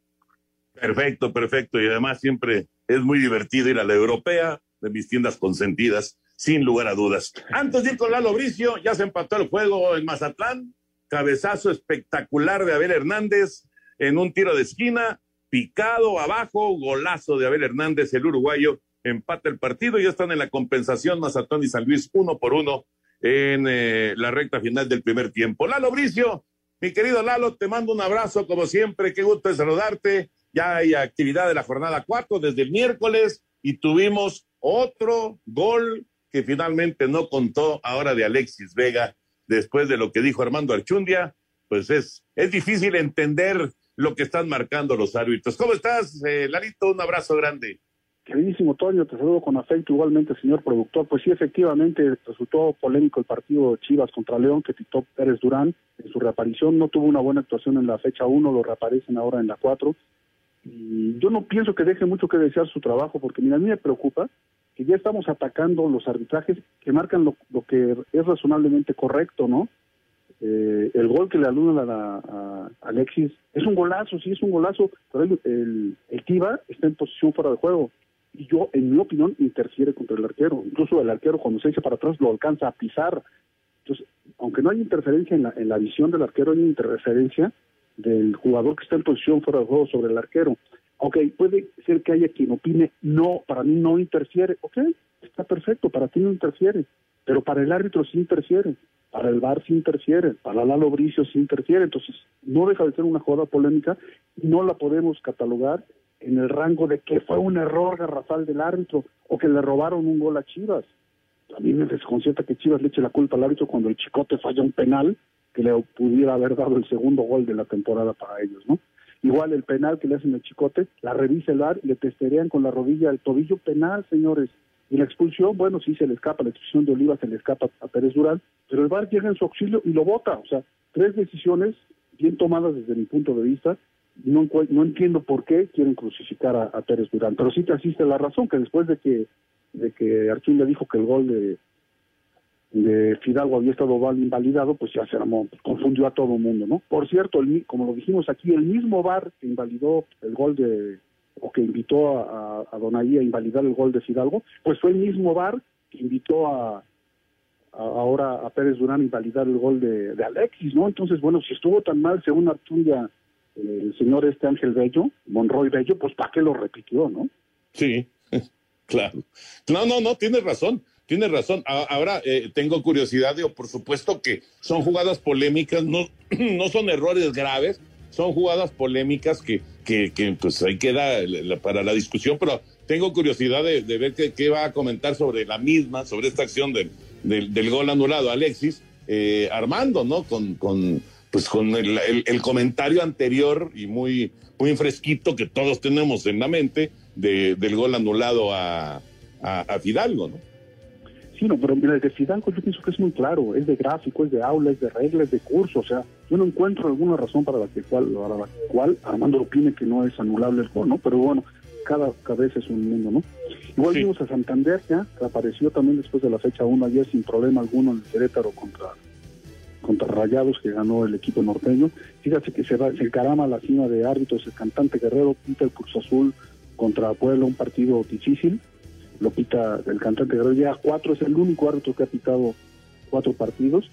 Perfecto, perfecto. Y además siempre es muy divertido ir a la europea, de mis tiendas consentidas, sin lugar a dudas. Antes de ir con Lalo Bricio, ya se empató el juego en Mazatlán. Cabezazo espectacular de Abel Hernández en un tiro de esquina, picado abajo, golazo de Abel Hernández, el uruguayo, empata el partido y ya están en la compensación Mazatlán y San Luis uno por uno en eh, la recta final del primer tiempo. Lalo Bricio, mi querido Lalo, te mando un abrazo como siempre, qué gusto de saludarte ya hay actividad de la jornada 4 desde el miércoles y tuvimos otro gol que finalmente no contó ahora de Alexis Vega después de lo que dijo Armando Archundia, pues es, es difícil entender lo que están marcando los árbitros. ¿Cómo estás, eh, Larito? Un abrazo grande. Queridísimo Toño, te saludo con afecto igualmente, señor productor. Pues sí, efectivamente, resultó polémico el partido Chivas contra León, que Tito Pérez Durán en su reaparición no tuvo una buena actuación en la fecha 1, lo reaparecen ahora en la 4 y yo no pienso que deje mucho que desear su trabajo, porque mira, a mí me preocupa que ya estamos atacando los arbitrajes que marcan lo, que es razonablemente correcto, ¿no? Eh, el gol que le aludan a, Alexis es un golazo, sí es un golazo, pero el, el, está en posición fuera de juego. y yo, en mi opinión, interfiere contra el arquero. Incluso el arquero cuando se echa para atrás lo alcanza a pisar. Entonces, aunque no hay interferencia en la, en la visión del arquero, hay interferencia del jugador que está en posición fuera de juego sobre el arquero. Ok, puede ser que haya quien opine, no, para mí no interfiere. Ok, está perfecto, para ti no interfiere, pero para el árbitro sí interfiere, para el VAR sí interfiere, para Lalo Bricio sí interfiere. Entonces, no deja de ser una jugada polémica y no la podemos catalogar en el rango de que fue un error garrafal del árbitro o que le robaron un gol a Chivas. A mí me desconcierta que Chivas le eche la culpa al árbitro cuando el Chicote falla un penal que le pudiera haber dado el segundo gol de la temporada para ellos, ¿no? Igual el penal que le hacen al Chicote, la revisa el VAR, le testerean con la rodilla el tobillo penal, señores. Y la expulsión, bueno, sí se le escapa, la expulsión de Oliva se le escapa a Pérez Durán, pero el VAR llega en su auxilio y lo vota. O sea, tres decisiones bien tomadas desde mi punto de vista. No, no entiendo por qué quieren crucificar a, a Pérez Durán, pero sí te asiste la razón, que después de que de que Archín le dijo que el gol de, de Fidalgo había estado invalidado, pues ya se armó, confundió a todo el mundo, ¿no? Por cierto, el, como lo dijimos aquí, el mismo VAR que invalidó el gol de, o que invitó a, a Donaí a invalidar el gol de Fidalgo, pues fue el mismo VAR que invitó a, a ahora a Pérez Durán a invalidar el gol de, de, Alexis, ¿no? Entonces, bueno, si estuvo tan mal, según Arturia, eh, el señor este Ángel Bello, Monroy Bello, pues ¿para qué lo repitió, no? Sí, claro. No, no, no, tienes razón. Tienes razón. Ahora eh, tengo curiosidad, digo, por supuesto que son jugadas polémicas, no, no son errores graves, son jugadas polémicas que, que, que pues ahí queda para la discusión, pero tengo curiosidad de, de ver qué, qué, va a comentar sobre la misma, sobre esta acción del, del, gol anulado, Alexis, eh, Armando, ¿no? Con, con, pues con el, comentario anterior y muy, muy fresquito que todos tenemos en la mente de, del gol anulado a, a Fidalgo, ¿no? Sí, no, pero mira, el de Fidalgo yo pienso que es muy claro, es de gráfico, es de aula, es de reglas, de curso, o sea, yo no encuentro alguna razón para la que cual, para la cual Armando opine que no es anulable el gol, ¿no? Pero bueno, cada cabeza es un mundo, ¿no? Igual sí. vimos a Santander ya, que apareció también después de la fecha 1 ayer sin problema alguno en el Querétaro contra contra Rayados que ganó el equipo norteño. Fíjate que se, va, se encarama la cima de árbitros, el cantante Guerrero pinta el Cruz Azul contra Puebla, un partido difícil lo pita el cantante Guerrero, ya cuatro, es el único árbitro que ha pitado cuatro partidos.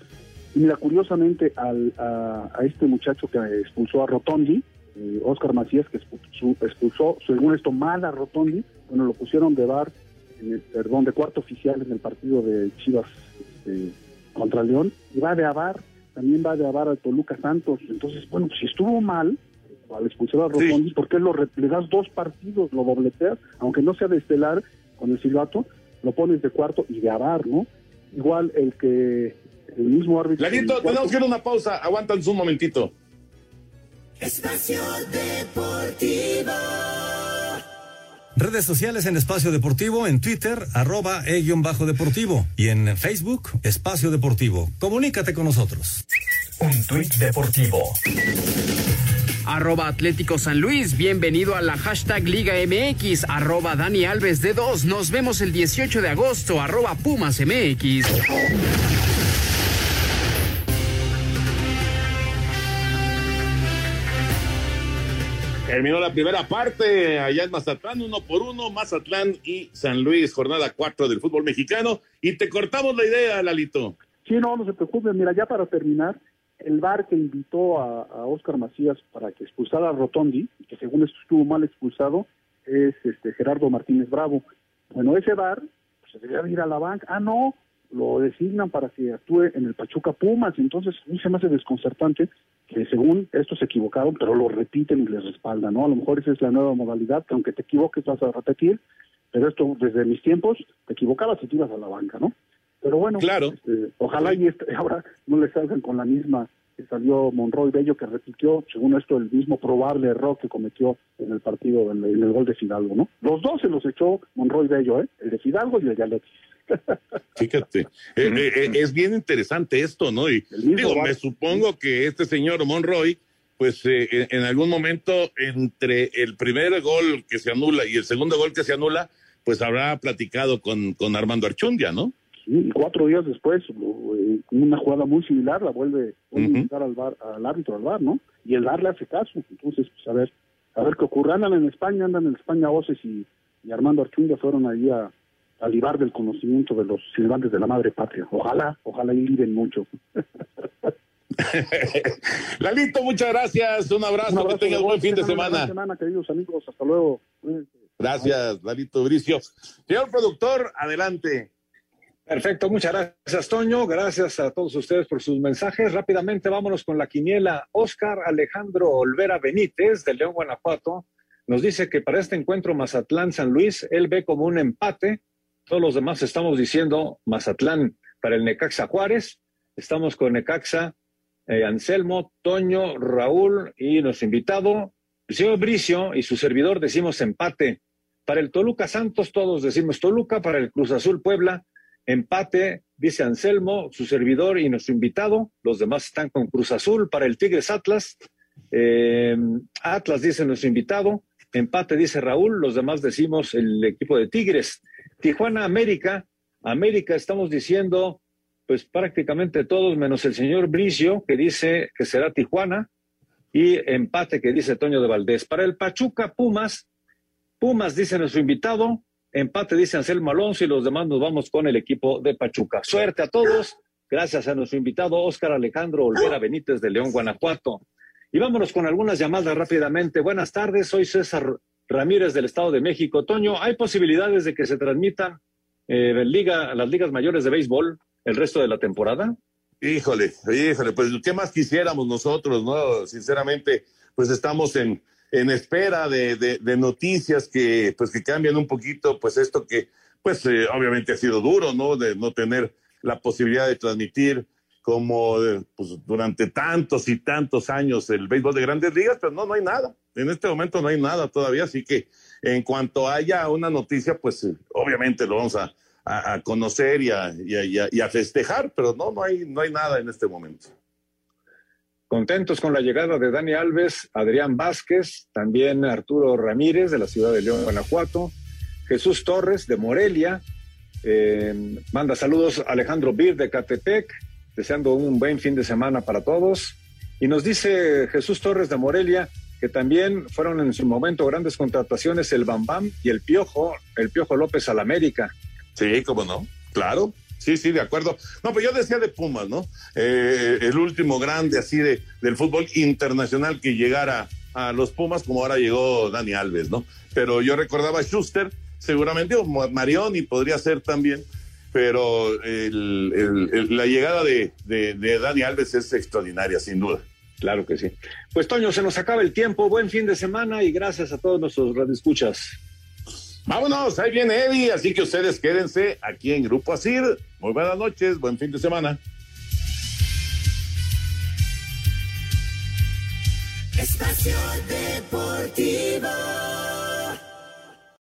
Y mira, curiosamente, al, a, a, este muchacho que expulsó a Rotondi, eh, Oscar Macías, que expulsó, expulsó, según esto, mal a Rotondi, bueno, lo pusieron de bar, en el, perdón, de cuarto oficial en el partido de Chivas este, contra León, y va de avar, también va de avar al Toluca Santos. Entonces, bueno, si estuvo mal, al expulsar a Rotondi, sí. ¿por qué lo, le das dos partidos, lo dobleteas, aunque no sea de estelar, con el silbato, lo pones de cuarto y de avar, ¿no? Igual el que el mismo árbitro. Clarito, tenemos que ir a una pausa, aguantan un momentito. Espacio Deportivo. Redes sociales en Espacio Deportivo, en Twitter, arroba e-bajo deportivo y en Facebook, Espacio Deportivo. Comunícate con nosotros. Un tuit deportivo arroba Atlético San Luis. Bienvenido a la hashtag Liga MX, arroba Dani Alves de 2. Nos vemos el 18 de agosto, arroba Pumas MX. Terminó la primera parte allá en Mazatlán, uno por uno, Mazatlán y San Luis, jornada 4 del fútbol mexicano. Y te cortamos la idea, Lalito. Sí, no, no se preocupe. Mira, ya para terminar, el VAR que invitó a, a, Oscar Macías para que expulsara a Rotondi, que según esto estuvo mal expulsado, es este Gerardo Martínez Bravo. Bueno, ese VAR pues, se debía ir a la banca. Ah, no, lo designan para que actúe en el Pachuca Pumas. Entonces, a mí se me hace desconcertante que según estos se equivocaron, pero lo repiten y les respaldan, ¿no? A lo mejor esa es la nueva modalidad, que aunque te equivoques vas a repetir, pero esto desde mis tiempos te equivocabas y te ibas a la banca, ¿no? Pero bueno, claro. este, ojalá y este, ahora no le salgan con la misma que salió Monroy Bello, que repitió, según esto, el mismo probable error que cometió en el partido, en el, en el gol de Fidalgo, ¿no? Los dos se los echó Monroy Bello, ¿eh? El de Fidalgo y el de Alexis. Fíjate, eh, eh, es bien interesante esto, ¿no? Y digo, me supongo que este señor Monroy, pues eh, en algún momento entre el primer gol que se anula y el segundo gol que se anula, pues habrá platicado con, con Armando Archundia, ¿no? Y cuatro días después, una jugada muy similar, la vuelve a invitar uh -huh. al, bar, al árbitro al bar, ¿no? Y el bar le hace caso. Entonces, pues a ver, a ver qué ocurre. Andan en España, andan en España voces y, y Armando Archundia fueron allí a, a libar del conocimiento de los silbantes de la madre patria. Ojalá, ojalá y liben mucho. Lalito, muchas gracias. Un abrazo, que tengas buen fin de semana. semana, queridos amigos. Hasta luego. Gracias, Lalito Bricio. Señor productor, adelante. Perfecto, muchas gracias, Toño. Gracias a todos ustedes por sus mensajes. Rápidamente vámonos con la quiniela. Oscar Alejandro Olvera Benítez, de León, Guanajuato, nos dice que para este encuentro Mazatlán-San Luis, él ve como un empate. Todos los demás estamos diciendo Mazatlán para el Necaxa Juárez. Estamos con Necaxa eh, Anselmo, Toño, Raúl y nuestro invitado, el señor Bricio y su servidor decimos empate. Para el Toluca Santos todos decimos Toluca, para el Cruz Azul Puebla, empate, dice Anselmo, su servidor y nuestro invitado. Los demás están con Cruz Azul, para el Tigres Atlas, eh, Atlas dice nuestro invitado, empate dice Raúl, los demás decimos el equipo de Tigres. Tijuana América, América estamos diciendo pues prácticamente todos menos el señor Bricio, que dice que será Tijuana, y empate que dice Toño de Valdés. Para el Pachuca Pumas, Pumas dice nuestro invitado, empate dice Anselmo Alonso y los demás nos vamos con el equipo de Pachuca. Suerte a todos, gracias a nuestro invitado Óscar Alejandro Olvera Benítez de León, Guanajuato. Y vámonos con algunas llamadas rápidamente. Buenas tardes, soy César Ramírez del Estado de México. Toño, ¿hay posibilidades de que se transmitan eh, liga, las ligas mayores de béisbol el resto de la temporada? Híjole, híjole, pues ¿qué más quisiéramos nosotros, no? Sinceramente, pues estamos en, en espera de, noticias que, pues que cambian un poquito, pues esto que, pues eh, obviamente ha sido duro, ¿no? De no tener la posibilidad de transmitir como eh, pues, durante tantos y tantos años el béisbol de grandes ligas, pero no, no hay nada. En este momento no hay nada todavía, así que en cuanto haya una noticia, pues eh, obviamente lo vamos a, conocer y a, y, a, festejar, pero no, no hay, no hay nada en este momento. Contentos con la llegada de Dani Alves, Adrián Vázquez, también Arturo Ramírez de la ciudad de León, Guanajuato, Jesús Torres de Morelia, eh, manda saludos Alejandro Bir de Catepec, deseando un buen fin de semana para todos. Y nos dice Jesús Torres de Morelia que también fueron en su momento grandes contrataciones el Bambam y el Piojo, el Piojo López al América. Sí, cómo no, claro. Sí, sí, de acuerdo. No, pues yo decía de Pumas, ¿no? Eh, el último grande así de, del fútbol internacional que llegara a los Pumas, como ahora llegó Dani Alves, ¿no? Pero yo recordaba a Schuster, seguramente, o Marioni podría ser también, pero la llegada de, de Dani Alves es extraordinaria, sin duda. Claro que sí. Pues Toño, se nos acaba el tiempo. Buen fin de semana y gracias a todos nuestros radioescuchas. Vámonos, ahí viene Eddie, así que ustedes quédense aquí en Grupo Asir. Muy buenas noches, buen fin de semana.